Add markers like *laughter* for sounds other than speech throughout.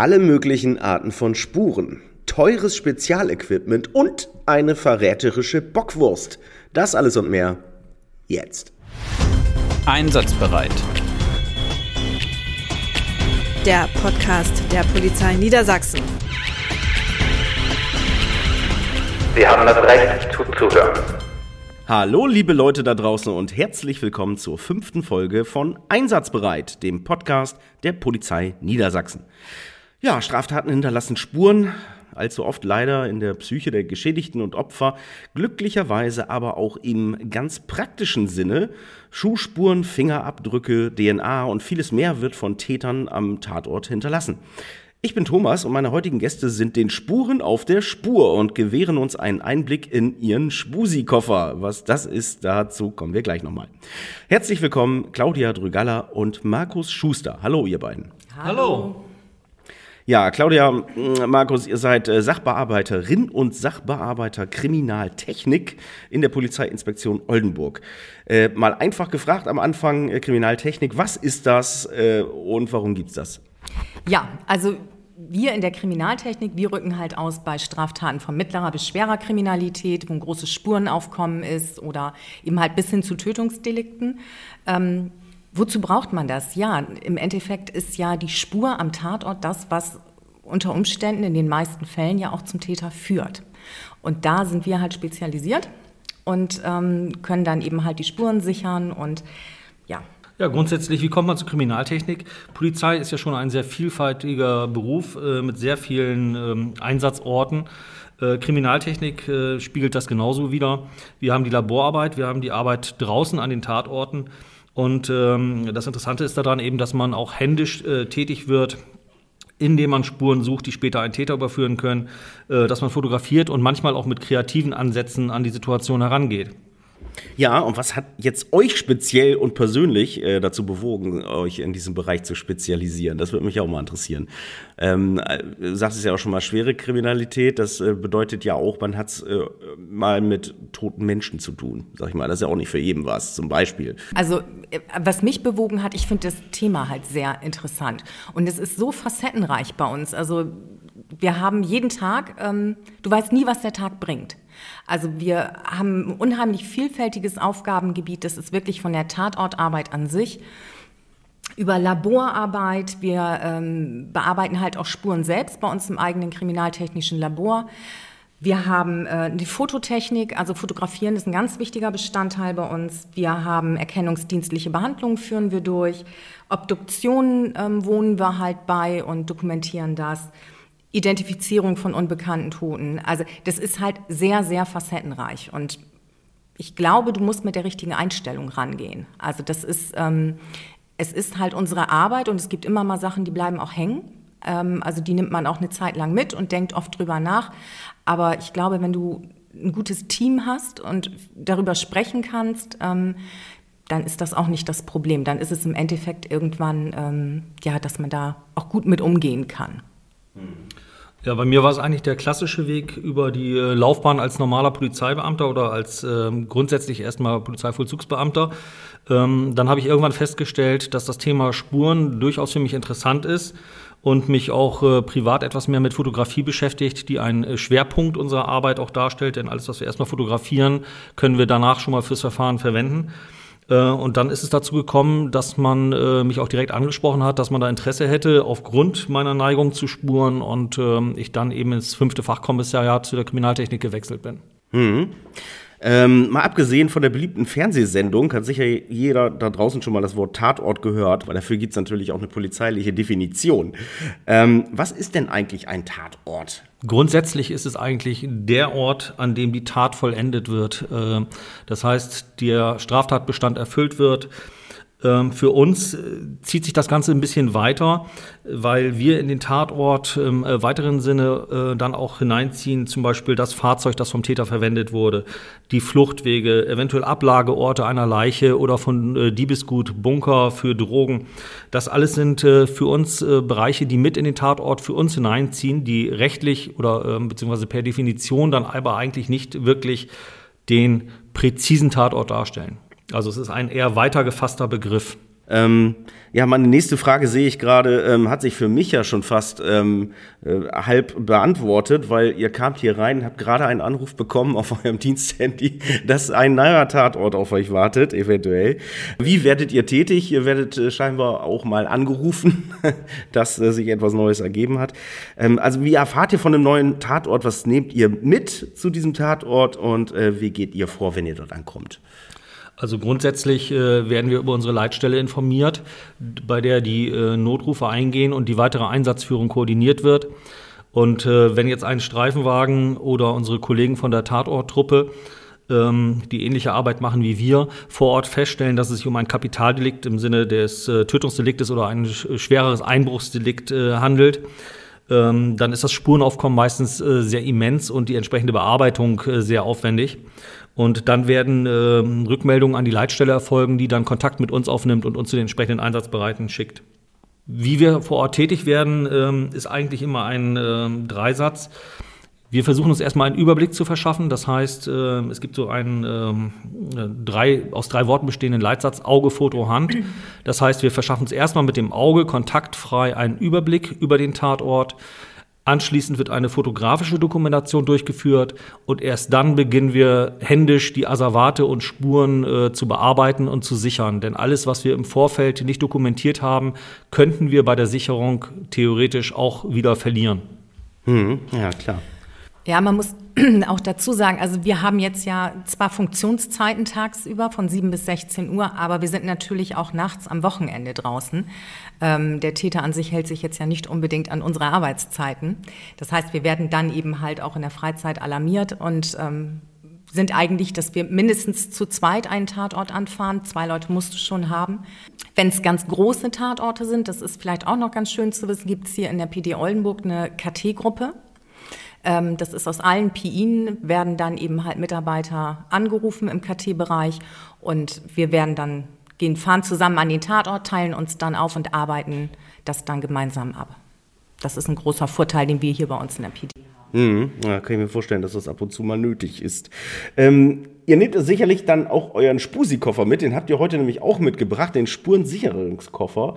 alle möglichen Arten von Spuren, teures Spezialequipment und eine verräterische Bockwurst. Das alles und mehr jetzt. Einsatzbereit. Der Podcast der Polizei Niedersachsen. Sie haben das Recht zuzuhören. Hallo, liebe Leute da draußen und herzlich willkommen zur fünften Folge von Einsatzbereit, dem Podcast der Polizei Niedersachsen. Ja, Straftaten hinterlassen Spuren, allzu oft leider in der Psyche der Geschädigten und Opfer, glücklicherweise aber auch im ganz praktischen Sinne. Schuhspuren, Fingerabdrücke, DNA und vieles mehr wird von Tätern am Tatort hinterlassen. Ich bin Thomas und meine heutigen Gäste sind den Spuren auf der Spur und gewähren uns einen Einblick in ihren Spusi-Koffer. Was das ist, dazu kommen wir gleich nochmal. Herzlich willkommen, Claudia Drügalla und Markus Schuster. Hallo, ihr beiden. Hallo. Ja, Claudia, Markus, ihr seid äh, Sachbearbeiterin und Sachbearbeiter Kriminaltechnik in der Polizeiinspektion Oldenburg. Äh, mal einfach gefragt am Anfang, äh, Kriminaltechnik, was ist das äh, und warum gibt's das? Ja, also wir in der Kriminaltechnik, wir rücken halt aus bei Straftaten von mittlerer bis schwerer Kriminalität, wo ein großes Spurenaufkommen ist oder eben halt bis hin zu Tötungsdelikten. Ähm, Wozu braucht man das? Ja, im Endeffekt ist ja die Spur am Tatort das, was unter Umständen in den meisten Fällen ja auch zum Täter führt. Und da sind wir halt spezialisiert und ähm, können dann eben halt die Spuren sichern und ja. Ja, grundsätzlich, wie kommt man zur Kriminaltechnik? Polizei ist ja schon ein sehr vielfältiger Beruf äh, mit sehr vielen ähm, Einsatzorten. Äh, Kriminaltechnik äh, spiegelt das genauso wider. Wir haben die Laborarbeit, wir haben die Arbeit draußen an den Tatorten. Und ähm, das Interessante ist daran eben, dass man auch händisch äh, tätig wird, indem man Spuren sucht, die später einen Täter überführen können, äh, dass man fotografiert und manchmal auch mit kreativen Ansätzen an die Situation herangeht. Ja, und was hat jetzt euch speziell und persönlich äh, dazu bewogen, euch in diesem Bereich zu spezialisieren? Das würde mich auch mal interessieren. Ähm, äh, du sagst es ja auch schon mal, schwere Kriminalität, das äh, bedeutet ja auch, man hat es äh, mal mit toten Menschen zu tun, sag ich mal. Das ist ja auch nicht für jeden was, zum Beispiel. Also, äh, was mich bewogen hat, ich finde das Thema halt sehr interessant. Und es ist so facettenreich bei uns. Also, wir haben jeden Tag, ähm, du weißt nie, was der Tag bringt. Also wir haben ein unheimlich vielfältiges Aufgabengebiet. Das ist wirklich von der Tatortarbeit an sich über Laborarbeit. Wir ähm, bearbeiten halt auch Spuren selbst bei uns im eigenen kriminaltechnischen Labor. Wir haben äh, die Fototechnik, also Fotografieren ist ein ganz wichtiger Bestandteil bei uns. Wir haben erkennungsdienstliche Behandlungen, führen wir durch. Obduktionen ähm, wohnen wir halt bei und dokumentieren das. Identifizierung von unbekannten Toten. Also das ist halt sehr, sehr facettenreich. Und ich glaube, du musst mit der richtigen Einstellung rangehen. Also das ist, ähm, es ist halt unsere Arbeit und es gibt immer mal Sachen, die bleiben auch hängen. Ähm, also die nimmt man auch eine Zeit lang mit und denkt oft drüber nach. Aber ich glaube, wenn du ein gutes Team hast und darüber sprechen kannst, ähm, dann ist das auch nicht das Problem. Dann ist es im Endeffekt irgendwann, ähm, ja, dass man da auch gut mit umgehen kann. Ja, bei mir war es eigentlich der klassische Weg über die äh, Laufbahn als normaler Polizeibeamter oder als ähm, grundsätzlich erstmal Polizeivollzugsbeamter. Ähm, dann habe ich irgendwann festgestellt, dass das Thema Spuren durchaus für mich interessant ist und mich auch äh, privat etwas mehr mit Fotografie beschäftigt, die einen äh, Schwerpunkt unserer Arbeit auch darstellt. Denn alles, was wir erstmal fotografieren, können wir danach schon mal fürs Verfahren verwenden. Äh, und dann ist es dazu gekommen, dass man äh, mich auch direkt angesprochen hat, dass man da Interesse hätte aufgrund meiner Neigung zu Spuren und ähm, ich dann eben ins fünfte Fachkommissariat zu der Kriminaltechnik gewechselt bin. Mhm. Ähm, mal abgesehen von der beliebten Fernsehsendung hat sicher jeder da draußen schon mal das Wort Tatort gehört, weil dafür gibt es natürlich auch eine polizeiliche Definition. Ähm, was ist denn eigentlich ein Tatort? Grundsätzlich ist es eigentlich der Ort, an dem die Tat vollendet wird. Äh, das heißt, der Straftatbestand erfüllt wird für uns äh, zieht sich das Ganze ein bisschen weiter, weil wir in den Tatort im äh, weiteren Sinne äh, dann auch hineinziehen, zum Beispiel das Fahrzeug, das vom Täter verwendet wurde, die Fluchtwege, eventuell Ablageorte einer Leiche oder von Diebesgut, Bunker für Drogen. Das alles sind für uns Bereiche, die mit in den Tatort für uns hineinziehen, die rechtlich oder ähm, beziehungsweise per Definition dann aber eigentlich nicht wirklich den präzisen Tatort darstellen. Also es ist ein eher weiter gefasster Begriff. Ähm, ja, meine nächste Frage sehe ich gerade, ähm, hat sich für mich ja schon fast ähm, äh, halb beantwortet, weil ihr kamt hier rein, habt gerade einen Anruf bekommen auf *laughs* eurem Diensthandy, dass ein neuer Tatort auf euch wartet, eventuell. Wie werdet ihr tätig? Ihr werdet äh, scheinbar auch mal angerufen, *laughs* dass äh, sich etwas Neues ergeben hat. Ähm, also wie erfahrt ihr von einem neuen Tatort? Was nehmt ihr mit zu diesem Tatort und äh, wie geht ihr vor, wenn ihr dort ankommt? Also grundsätzlich äh, werden wir über unsere Leitstelle informiert, bei der die äh, Notrufe eingehen und die weitere Einsatzführung koordiniert wird. Und äh, wenn jetzt ein Streifenwagen oder unsere Kollegen von der Tatorttruppe ähm, die ähnliche Arbeit machen wie wir, vor Ort feststellen, dass es sich um ein Kapitaldelikt im Sinne des äh, Tötungsdeliktes oder ein schwereres Einbruchsdelikt äh, handelt, ähm, dann ist das Spurenaufkommen meistens äh, sehr immens und die entsprechende Bearbeitung sehr aufwendig. Und dann werden äh, Rückmeldungen an die Leitstelle erfolgen, die dann Kontakt mit uns aufnimmt und uns zu den entsprechenden Einsatzbereiten schickt. Wie wir vor Ort tätig werden, ähm, ist eigentlich immer ein äh, Dreisatz. Wir versuchen uns erstmal einen Überblick zu verschaffen. Das heißt, äh, es gibt so einen ähm, drei, aus drei Worten bestehenden Leitsatz Auge, Foto, Hand. Das heißt, wir verschaffen uns erstmal mit dem Auge kontaktfrei einen Überblick über den Tatort. Anschließend wird eine fotografische Dokumentation durchgeführt und erst dann beginnen wir händisch die Asservate und Spuren äh, zu bearbeiten und zu sichern. Denn alles, was wir im Vorfeld nicht dokumentiert haben, könnten wir bei der Sicherung theoretisch auch wieder verlieren. Mhm, ja, klar. Ja, man muss *clears throat* auch dazu sagen, also wir haben jetzt ja zwar Funktionszeiten tagsüber von 7 bis 16 Uhr, aber wir sind natürlich auch nachts am Wochenende draußen. Ähm, der Täter an sich hält sich jetzt ja nicht unbedingt an unsere Arbeitszeiten. Das heißt, wir werden dann eben halt auch in der Freizeit alarmiert und ähm, sind eigentlich, dass wir mindestens zu zweit einen Tatort anfahren. Zwei Leute musst du schon haben. Wenn es ganz große Tatorte sind, das ist vielleicht auch noch ganz schön zu wissen, gibt es hier in der PD Oldenburg eine KT-Gruppe. Ähm, das ist aus allen PIN, werden dann eben halt Mitarbeiter angerufen im KT-Bereich und wir werden dann gehen, fahren zusammen an den Tatort, teilen uns dann auf und arbeiten das dann gemeinsam ab. Das ist ein großer Vorteil, den wir hier bei uns in der PD haben. Mhm, ja, kann ich mir vorstellen, dass das ab und zu mal nötig ist. Ähm, ihr nehmt sicherlich dann auch euren Spusi-Koffer mit. Den habt ihr heute nämlich auch mitgebracht, den Spurensicherungskoffer.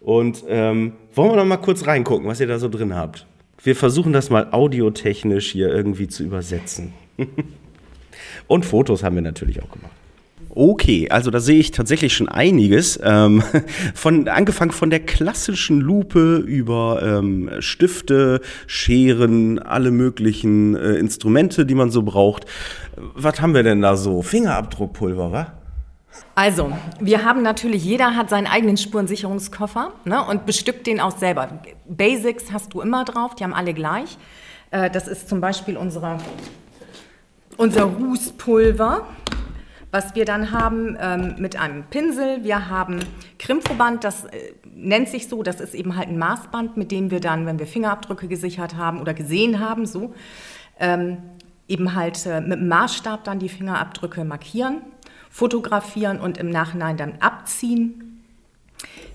Und ähm, wollen wir noch mal kurz reingucken, was ihr da so drin habt? Wir versuchen das mal audiotechnisch hier irgendwie zu übersetzen. *laughs* Und Fotos haben wir natürlich auch gemacht. Okay, also da sehe ich tatsächlich schon einiges. Ähm, *laughs* von, angefangen von der klassischen Lupe über ähm, Stifte, Scheren, alle möglichen äh, Instrumente, die man so braucht. Was haben wir denn da so? Fingerabdruckpulver, wa? Also, wir haben natürlich, jeder hat seinen eigenen Spurensicherungskoffer ne, und bestückt den auch selber. Basics hast du immer drauf, die haben alle gleich. Äh, das ist zum Beispiel unsere, unser Rußpulver, was wir dann haben ähm, mit einem Pinsel. Wir haben Krimphoband, das äh, nennt sich so, das ist eben halt ein Maßband, mit dem wir dann, wenn wir Fingerabdrücke gesichert haben oder gesehen haben, so, ähm, eben halt äh, mit dem Maßstab dann die Fingerabdrücke markieren fotografieren und im Nachhinein dann abziehen.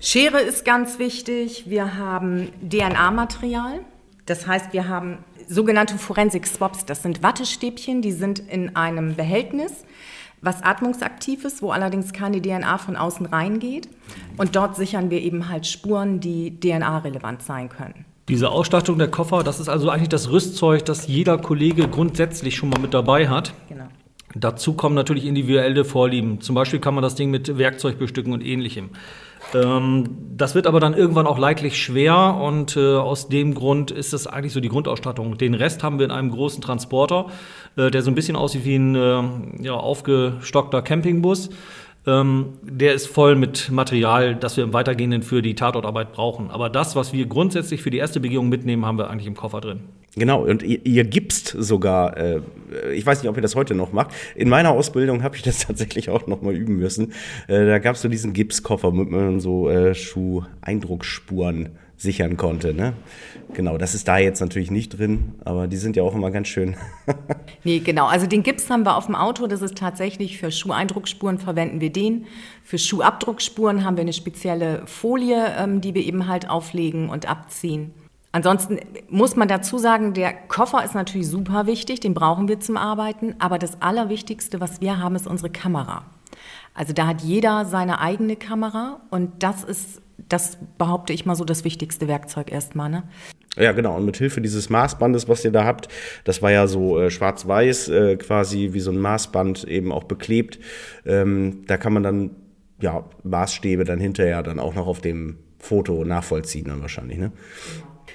Schere ist ganz wichtig. Wir haben DNA-Material. Das heißt, wir haben sogenannte Forensik-Swaps. Das sind Wattestäbchen, die sind in einem Behältnis, was atmungsaktiv ist, wo allerdings keine DNA von außen reingeht. Und dort sichern wir eben halt Spuren, die DNA-relevant sein können. Diese Ausstattung der Koffer, das ist also eigentlich das Rüstzeug, das jeder Kollege grundsätzlich schon mal mit dabei hat. Genau. Dazu kommen natürlich individuelle Vorlieben. Zum Beispiel kann man das Ding mit Werkzeug bestücken und ähnlichem. Ähm, das wird aber dann irgendwann auch leidlich schwer und äh, aus dem Grund ist das eigentlich so die Grundausstattung. Den Rest haben wir in einem großen Transporter, äh, der so ein bisschen aussieht wie ein äh, ja, aufgestockter Campingbus. Ähm, der ist voll mit Material, das wir im Weitergehenden für die Tatortarbeit brauchen. Aber das, was wir grundsätzlich für die erste Begehung mitnehmen, haben wir eigentlich im Koffer drin. Genau, und ihr, ihr gibst sogar, äh, ich weiß nicht, ob ihr das heute noch macht. In meiner Ausbildung habe ich das *laughs* tatsächlich auch noch mal üben müssen. Äh, da gab es so diesen Gipskoffer, mit man so äh, Schuh-Eindrucksspuren sichern konnte. Ne? Genau, das ist da jetzt natürlich nicht drin, aber die sind ja auch immer ganz schön. *laughs* nee, genau. Also den Gips haben wir auf dem Auto. Das ist tatsächlich für Schuheindruckspuren verwenden wir den. Für Schuhabdruckspuren haben wir eine spezielle Folie, ähm, die wir eben halt auflegen und abziehen. Ansonsten muss man dazu sagen, der Koffer ist natürlich super wichtig, den brauchen wir zum Arbeiten, aber das Allerwichtigste, was wir haben, ist unsere Kamera. Also da hat jeder seine eigene Kamera und das ist, das behaupte ich mal so, das wichtigste Werkzeug erstmal. Ne? Ja, genau. Und mit Hilfe dieses Maßbandes, was ihr da habt, das war ja so äh, schwarz-weiß, äh, quasi wie so ein Maßband eben auch beklebt. Ähm, da kann man dann ja Maßstäbe dann hinterher dann auch noch auf dem Foto nachvollziehen dann wahrscheinlich. Ne?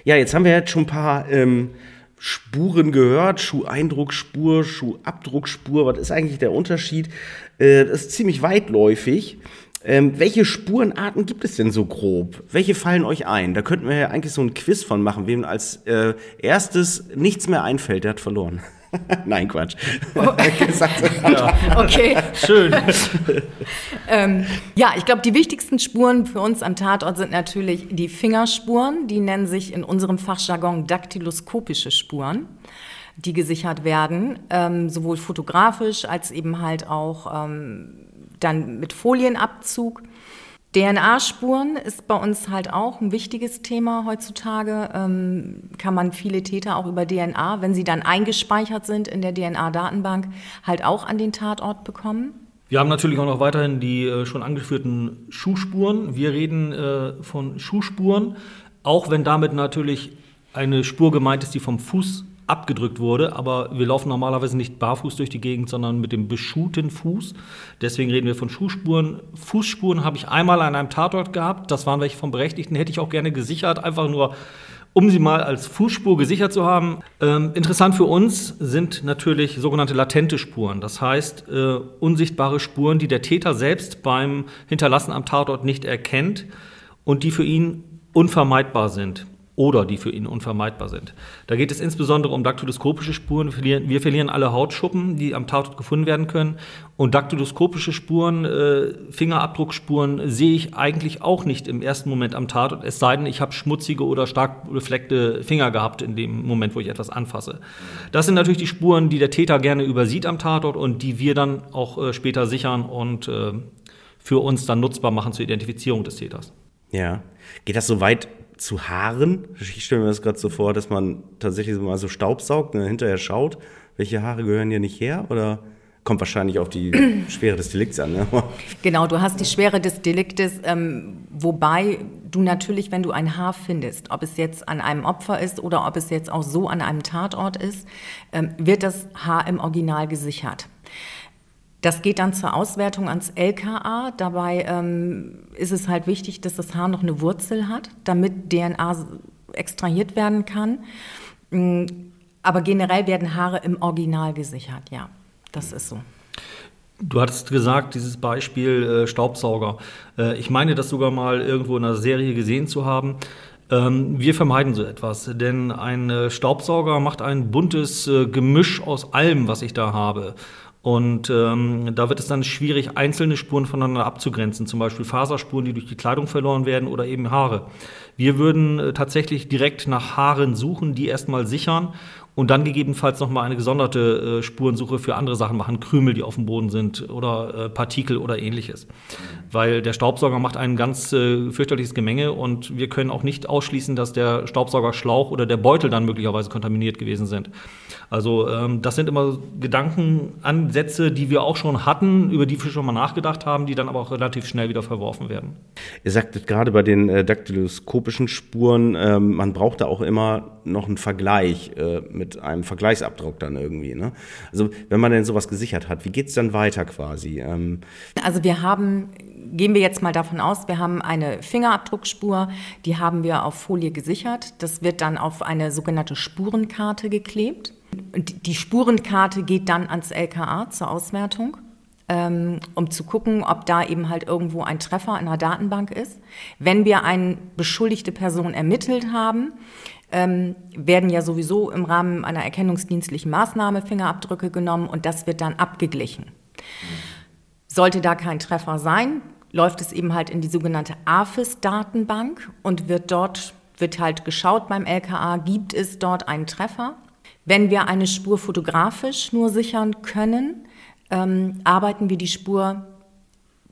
Ja, jetzt haben wir jetzt schon ein paar ähm, Spuren gehört, Schuheindruckspur, Schuhabdruckspur. Was ist eigentlich der Unterschied? Äh, das ist ziemlich weitläufig. Ähm, welche Spurenarten gibt es denn so grob? Welche fallen euch ein? Da könnten wir ja eigentlich so ein Quiz von machen. Wem als äh, erstes nichts mehr einfällt, der hat verloren. *laughs* Nein, Quatsch. Oh. *laughs* okay. Schön. *laughs* ähm, ja, ich glaube, die wichtigsten Spuren für uns am Tatort sind natürlich die Fingerspuren. Die nennen sich in unserem Fachjargon daktyloskopische Spuren, die gesichert werden, ähm, sowohl fotografisch als eben halt auch ähm, dann mit Folienabzug. DNA-Spuren ist bei uns halt auch ein wichtiges Thema heutzutage. Ähm, kann man viele Täter auch über DNA, wenn sie dann eingespeichert sind in der DNA-Datenbank, halt auch an den Tatort bekommen. Wir haben natürlich auch noch weiterhin die äh, schon angeführten Schuhspuren. Wir reden äh, von Schuhspuren, auch wenn damit natürlich eine Spur gemeint ist, die vom Fuß abgedrückt wurde, aber wir laufen normalerweise nicht barfuß durch die Gegend, sondern mit dem beschuhten Fuß. Deswegen reden wir von Schuhspuren. Fußspuren habe ich einmal an einem Tatort gehabt, das waren welche vom Berechtigten, hätte ich auch gerne gesichert, einfach nur um sie mal als Fußspur gesichert zu haben. Ähm, interessant für uns sind natürlich sogenannte latente Spuren, das heißt äh, unsichtbare Spuren, die der Täter selbst beim Hinterlassen am Tatort nicht erkennt und die für ihn unvermeidbar sind oder die für ihn unvermeidbar sind. Da geht es insbesondere um daktyloskopische Spuren. Wir verlieren, alle Hautschuppen, die am Tatort gefunden werden können. Und daktyloskopische Spuren, äh, Fingerabdruckspuren sehe ich eigentlich auch nicht im ersten Moment am Tatort, es sei denn, ich habe schmutzige oder stark befleckte Finger gehabt in dem Moment, wo ich etwas anfasse. Das sind natürlich die Spuren, die der Täter gerne übersieht am Tatort und die wir dann auch äh, später sichern und äh, für uns dann nutzbar machen zur Identifizierung des Täters. Ja. Geht das so weit zu Haaren. Ich stelle mir das gerade so vor, dass man tatsächlich mal so Staub saugt und dann hinterher schaut, welche Haare gehören hier nicht her oder kommt wahrscheinlich auf die *clears throat* Schwere des Delikts an. Ne? *laughs* Genau, du hast die Schwere des Deliktes, ähm, wobei du natürlich, wenn du ein Haar findest, ob es jetzt an einem Opfer ist oder ob es jetzt auch so an einem Tatort ist, ähm, wird das Haar im Original gesichert. Das geht dann zur Auswertung ans LKA. Dabei ähm, ist es halt wichtig, dass das Haar noch eine Wurzel hat, damit DNA extrahiert werden kann. Mm, aber generell werden Haare im Original gesichert, ja. Das ist so. Du hattest gesagt, dieses Beispiel äh, Staubsauger. Äh, ich meine, das sogar mal irgendwo in einer Serie gesehen zu haben. Ähm, wir vermeiden so etwas, denn ein äh, Staubsauger macht ein buntes äh, Gemisch aus allem, was ich da habe. Und ähm, da wird es dann schwierig, einzelne Spuren voneinander abzugrenzen, zum Beispiel Faserspuren, die durch die Kleidung verloren werden oder eben Haare. Wir würden äh, tatsächlich direkt nach Haaren suchen, die erstmal sichern und dann gegebenenfalls nochmal eine gesonderte äh, Spurensuche für andere Sachen machen, Krümel, die auf dem Boden sind oder äh, Partikel oder ähnliches. Weil der Staubsauger macht ein ganz fürchterliches Gemenge und wir können auch nicht ausschließen, dass der Staubsaugerschlauch oder der Beutel dann möglicherweise kontaminiert gewesen sind. Also ähm, das sind immer Gedankenansätze, die wir auch schon hatten, über die wir schon mal nachgedacht haben, die dann aber auch relativ schnell wieder verworfen werden. Ihr sagtet gerade bei den äh, daktyloskopischen Spuren, ähm, man braucht da auch immer noch einen Vergleich äh, mit einem Vergleichsabdruck dann irgendwie. Ne? Also wenn man denn sowas gesichert hat, wie geht es dann weiter quasi? Ähm also wir haben gehen wir jetzt mal davon aus, wir haben eine Fingerabdruckspur, die haben wir auf Folie gesichert. Das wird dann auf eine sogenannte Spurenkarte geklebt. Und die Spurenkarte geht dann ans LKA zur Auswertung, ähm, um zu gucken, ob da eben halt irgendwo ein Treffer in der Datenbank ist. Wenn wir eine beschuldigte Person ermittelt haben, ähm, werden ja sowieso im Rahmen einer erkennungsdienstlichen Maßnahme Fingerabdrücke genommen und das wird dann abgeglichen. Sollte da kein Treffer sein, läuft es eben halt in die sogenannte AFIS-Datenbank und wird dort wird halt geschaut beim LKA, gibt es dort einen Treffer? Wenn wir eine Spur fotografisch nur sichern können, ähm, arbeiten wir die Spur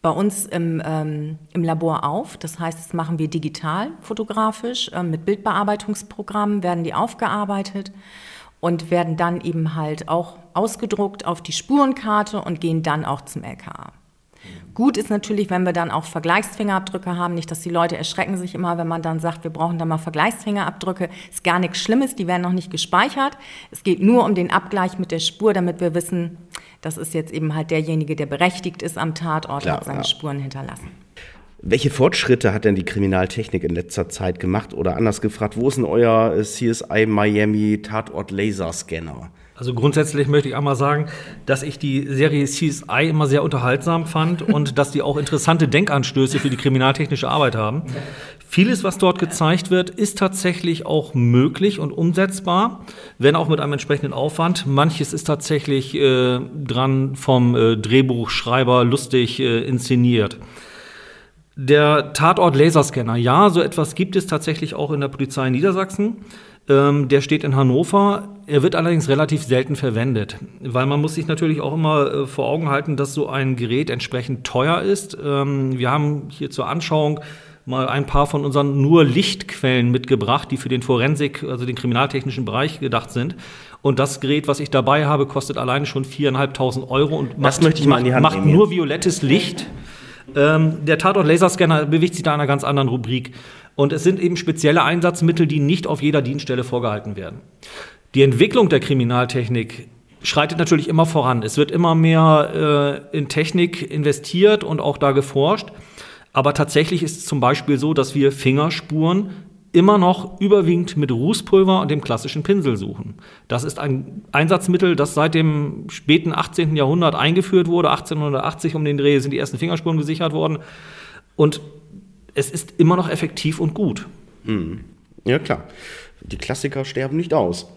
bei uns im, ähm, im Labor auf. Das heißt, das machen wir digital fotografisch. Ähm, mit Bildbearbeitungsprogrammen werden die aufgearbeitet und werden dann eben halt auch ausgedruckt auf die Spurenkarte und gehen dann auch zum LKA. Gut ist natürlich, wenn wir dann auch Vergleichsfingerabdrücke haben, nicht, dass die Leute erschrecken sich immer, wenn man dann sagt, wir brauchen da mal Vergleichsfingerabdrücke. Ist gar nichts Schlimmes, die werden noch nicht gespeichert. Es geht nur um den Abgleich mit der Spur, damit wir wissen, das ist jetzt eben halt derjenige, der berechtigt ist am Tatort, Klar, hat seine ja. Spuren hinterlassen. Welche Fortschritte hat denn die Kriminaltechnik in letzter Zeit gemacht? Oder anders gefragt, wo ist denn euer CSI Miami Tatort Laserscanner? Also grundsätzlich möchte ich einmal sagen, dass ich die Serie CSI immer sehr unterhaltsam fand *laughs* und dass die auch interessante Denkanstöße für die kriminaltechnische Arbeit haben. Vieles, was dort gezeigt wird, ist tatsächlich auch möglich und umsetzbar, wenn auch mit einem entsprechenden Aufwand. Manches ist tatsächlich äh, dran vom äh, Drehbuchschreiber lustig äh, inszeniert. Der Tatort Laserscanner, ja, so etwas gibt es tatsächlich auch in der Polizei Niedersachsen. Ähm, der steht in Hannover. Er wird allerdings relativ selten verwendet, weil man muss sich natürlich auch immer äh, vor Augen halten, dass so ein Gerät entsprechend teuer ist. Ähm, wir haben hier zur Anschauung mal ein paar von unseren nur Lichtquellen mitgebracht, die für den Forensik, also den kriminaltechnischen Bereich gedacht sind. Und das Gerät, was ich dabei habe, kostet alleine schon 4.500 Euro und macht nehmen nur violettes Licht. Ähm, der Tatort Laserscanner bewegt sich da in einer ganz anderen Rubrik. Und es sind eben spezielle Einsatzmittel, die nicht auf jeder Dienststelle vorgehalten werden. Die Entwicklung der Kriminaltechnik schreitet natürlich immer voran. Es wird immer mehr äh, in Technik investiert und auch da geforscht. Aber tatsächlich ist es zum Beispiel so, dass wir Fingerspuren immer noch überwiegend mit Rußpulver und dem klassischen Pinsel suchen. Das ist ein Einsatzmittel, das seit dem späten 18. Jahrhundert eingeführt wurde. 1880 um den Dreh sind die ersten Fingerspuren gesichert worden. Und es ist immer noch effektiv und gut. Ja, klar. Die Klassiker sterben nicht aus.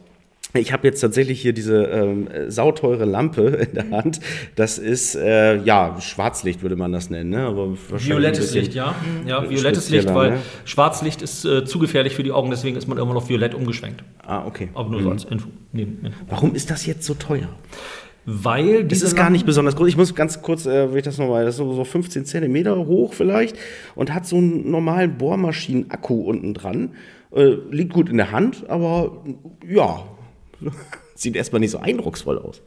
Ich habe jetzt tatsächlich hier diese ähm, äh, sauteure Lampe *laughs* in der Hand. Das ist, äh, ja, Schwarzlicht würde man das nennen. Ne? Aber ein bisschen- ja. Ja, Mhm. violettes Licht, weil ne? Schwarzlicht ist äh, zu gefährlich für die Augen, deswegen ist man immer auf violett umgeschwenkt. Ah, okay. Aber nur so als Info. Neben- Info. Warum ist das jetzt so teuer? Weil Das ist gar nicht besonders groß. Ich muss ganz kurz, äh, will ich das nochmal, das ist so, so 15 Zentimeter hoch vielleicht und hat so einen normalen Bohrmaschinen-Akku unten dran. Äh, liegt gut in der Hand, aber ja, *laughs* sieht erstmal nicht so eindrucksvoll aus.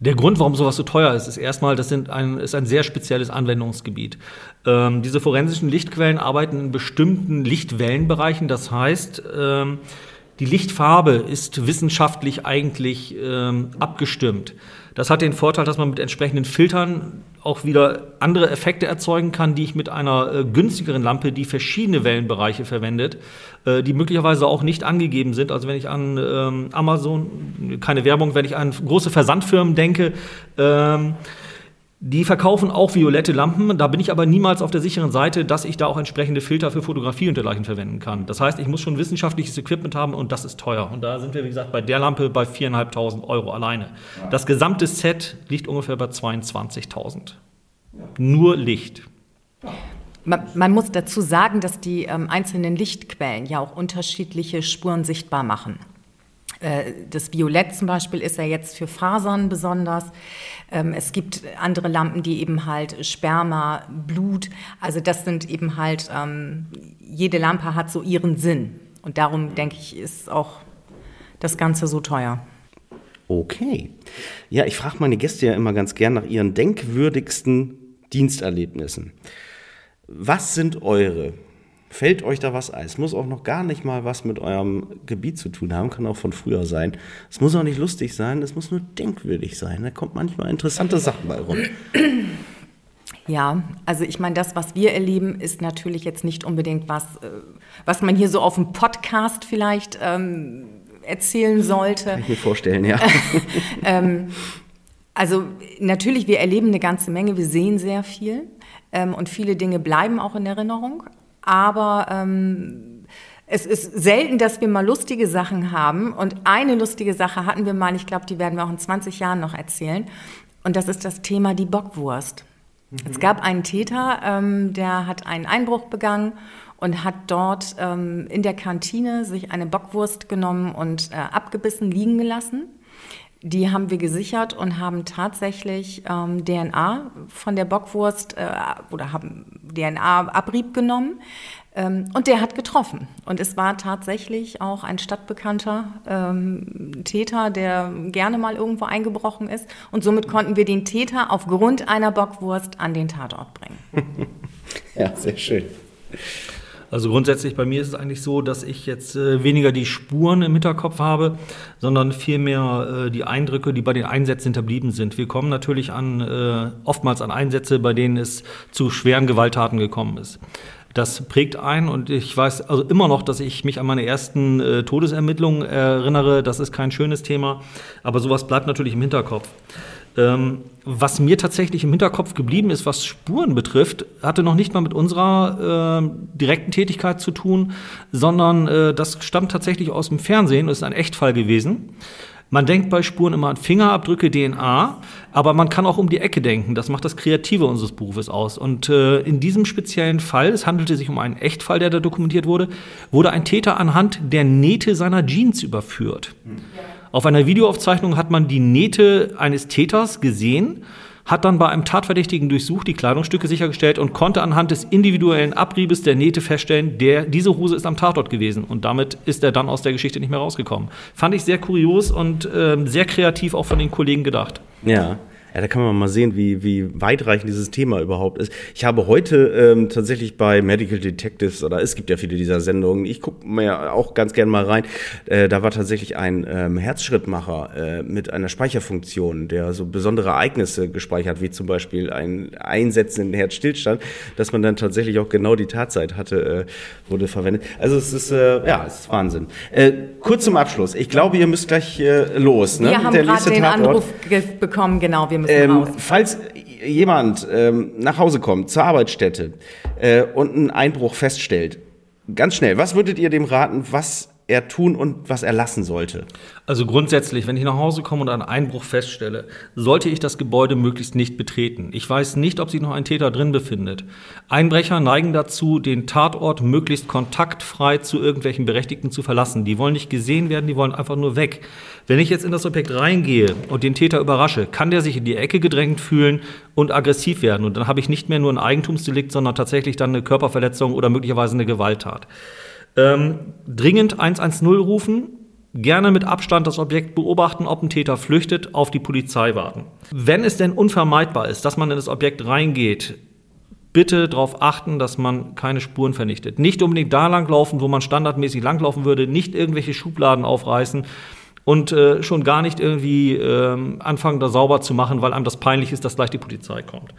Der Grund, warum sowas so teuer ist, ist erstmal, das sind ein, ist ein sehr spezielles Anwendungsgebiet. Ähm, diese forensischen Lichtquellen arbeiten in bestimmten Lichtwellenbereichen. Das heißt, ähm, die Lichtfarbe ist wissenschaftlich eigentlich ähm, abgestimmt. Das hat den Vorteil, dass man mit entsprechenden Filtern auch wieder andere Effekte erzeugen kann, die ich mit einer äh, günstigeren Lampe, die verschiedene Wellenbereiche verwendet, äh, die möglicherweise auch nicht angegeben sind. Also wenn ich an ähm, Amazon, keine Werbung, wenn ich an große Versandfirmen denke, ähm, die verkaufen auch violette Lampen. Da bin ich aber niemals auf der sicheren Seite, dass ich da auch entsprechende Filter für Fotografie und dergleichen verwenden kann. Das heißt, ich muss schon wissenschaftliches Equipment haben und das ist teuer. Und da sind wir, wie gesagt, bei der Lampe bei 4.500 Euro alleine. Das gesamte Set liegt ungefähr bei 22.000. Nur Licht. Man, man muss dazu sagen, dass die ähm, einzelnen Lichtquellen ja auch unterschiedliche Spuren sichtbar machen. Äh, Das Violett zum Beispiel ist ja jetzt für Fasern besonders. Ähm, Es gibt andere Lampen, die eben halt Sperma, Blut, also das sind eben halt, ähm, jede Lampe hat so ihren Sinn. Und darum denke ich, ist auch das Ganze so teuer. Okay. Ja, ich frage meine Gäste ja immer ganz gern nach ihren denkwürdigsten Diensterlebnissen. Was sind eure? Fällt euch da was ein? Es muss auch noch gar nicht mal was mit eurem Gebiet zu tun haben, kann auch von früher sein. Es muss auch nicht lustig sein, es muss nur denkwürdig sein. Da kommt manchmal interessante Sachen bei rum. Ja, also ich meine, das, was wir erleben, ist natürlich jetzt nicht unbedingt was, äh, was man hier so auf dem Podcast vielleicht ähm, erzählen sollte. Kann ich mir vorstellen, ja. *laughs* Also natürlich, wir erleben eine ganze Menge, wir sehen sehr viel ähm, und viele Dinge bleiben auch in Erinnerung. Aber ähm, es ist selten, dass wir mal lustige Sachen haben. Und eine lustige Sache hatten wir mal, ich glaube, die werden wir auch in 20 Jahren noch erzählen. Und das ist das Thema die Bockwurst. Es gab einen Täter, ähm, der hat einen Einbruch begangen und hat dort ähm, in der Kantine sich eine Bockwurst genommen und äh, abgebissen liegen gelassen. Die haben wir gesichert und haben tatsächlich ähm, DNA von der Bockwurst äh, oder haben DNA-Abrieb genommen. Ähm, und der hat getroffen. Und es war tatsächlich auch ein stadtbekannter ähm, Täter, der gerne mal irgendwo eingebrochen ist. Und somit konnten wir den Täter aufgrund einer Bockwurst an den Tatort bringen. *laughs* ja, sehr schön. Also grundsätzlich bei mir ist es eigentlich so, dass ich jetzt äh, weniger die Spuren im Hinterkopf habe, sondern vielmehr äh, die Eindrücke, die bei den Einsätzen hinterblieben sind. Wir kommen natürlich an äh, oftmals an Einsätze, bei denen es zu schweren Gewalttaten gekommen ist. Das prägt ein und ich weiß also immer noch, dass ich mich an meine ersten äh, Todesermittlungen erinnere. Das ist kein schönes Thema, aber sowas bleibt natürlich im Hinterkopf. Ähm, was mir tatsächlich im Hinterkopf geblieben ist, was Spuren betrifft, hatte noch nicht mal mit unserer äh, direkten Tätigkeit zu tun, sondern äh, das stammt tatsächlich aus dem Fernsehen, das ist ein Echtfall gewesen. Man denkt bei Spuren immer an Fingerabdrücke, DNA, aber man kann auch um die Ecke denken. Das macht das Kreative unseres Berufes aus. Und äh, in diesem speziellen Fall, es handelte sich um einen Echtfall, der da dokumentiert wurde, wurde ein Täter anhand der Nähte seiner Jeans überführt. Ja. Auf einer Videoaufzeichnung hat man die Nähte eines Täters gesehen, hat dann bei einem Tatverdächtigen durchsucht, die Kleidungsstücke sichergestellt und konnte anhand des individuellen Abriebes der Nähte feststellen, der, diese Hose ist am Tatort gewesen. Und damit ist er dann aus der Geschichte nicht mehr rausgekommen. Fand ich sehr kurios und äh, sehr kreativ auch von den Kollegen gedacht. Ja. Ja, da kann man mal sehen, wie, wie weitreichend dieses Thema überhaupt ist. Ich habe heute ähm, tatsächlich bei Medical Detectives, oder es gibt ja viele dieser Sendungen, ich gucke mir auch ganz gern mal rein, äh, da war tatsächlich ein ähm, Herzschrittmacher äh, mit einer Speicherfunktion, der so besondere Ereignisse gespeichert, wie zum Beispiel ein Einsetzen in den Herzstillstand, dass man dann tatsächlich auch genau die Tatzeit hatte, äh, wurde verwendet. Also es ist, äh, ja, es ist Wahnsinn. Äh, kurz zum Abschluss. Ich glaube, ihr müsst gleich äh, los. Ne? Wir haben gerade den Tatort. Anruf bekommen, genau. Wir müssen ähm, raus. Falls jemand ähm, nach Hause kommt, zur Arbeitsstätte äh, und einen Einbruch feststellt, ganz schnell, was würdet ihr dem raten, was er tun und was er lassen sollte? Also grundsätzlich, wenn ich nach Hause komme und einen Einbruch feststelle, sollte ich das Gebäude möglichst nicht betreten. Ich weiß nicht, ob sich noch ein Täter drin befindet. Einbrecher neigen dazu, den Tatort möglichst kontaktfrei zu irgendwelchen Berechtigten zu verlassen. Die wollen nicht gesehen werden, die wollen einfach nur weg. Wenn ich jetzt in das Objekt reingehe und den Täter überrasche, kann der sich in die Ecke gedrängt fühlen und aggressiv werden. Und dann habe ich nicht mehr nur ein Eigentumsdelikt, sondern tatsächlich dann eine Körperverletzung oder möglicherweise eine Gewalttat. Ähm, dringend 110 rufen, gerne mit Abstand das Objekt beobachten, ob ein Täter flüchtet, auf die Polizei warten. Wenn es denn unvermeidbar ist, dass man in das Objekt reingeht, bitte darauf achten, dass man keine Spuren vernichtet. Nicht unbedingt da langlaufen, wo man standardmäßig langlaufen würde, nicht irgendwelche Schubladen aufreißen und äh, schon gar nicht irgendwie äh, anfangen, da sauber zu machen, weil einem das peinlich ist, dass gleich die Polizei kommt.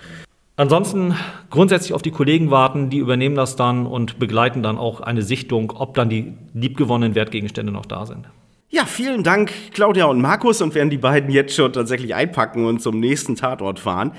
Ansonsten grundsätzlich auf die Kollegen warten, die übernehmen das dann und begleiten dann auch eine Sichtung, ob dann die liebgewonnenen Wertgegenstände noch da sind. Ja, vielen Dank, Claudia und Markus, und werden die beiden jetzt schon tatsächlich einpacken und zum nächsten Tatort fahren,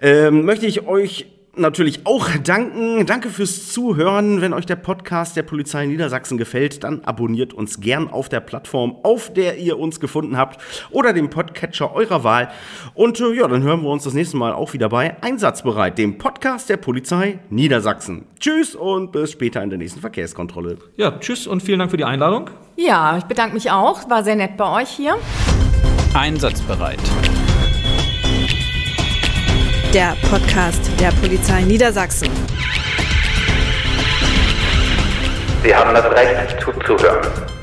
ähm, möchte ich euch natürlich auch danken. Danke fürs Zuhören. Wenn euch der Podcast der Polizei Niedersachsen gefällt, dann abonniert uns gern auf der Plattform, auf der ihr uns gefunden habt oder dem Podcatcher eurer Wahl. Und äh, ja, dann hören wir uns das nächste Mal auch wieder bei Einsatzbereit, dem Podcast der Polizei Niedersachsen. Tschüss und bis später in der nächsten Verkehrskontrolle. Ja, tschüss und vielen Dank für die Einladung. Ja, ich bedanke mich auch. War sehr nett bei euch hier. Einsatzbereit der Podcast der Polizei Niedersachsen. Sie haben das Recht zuzuhören.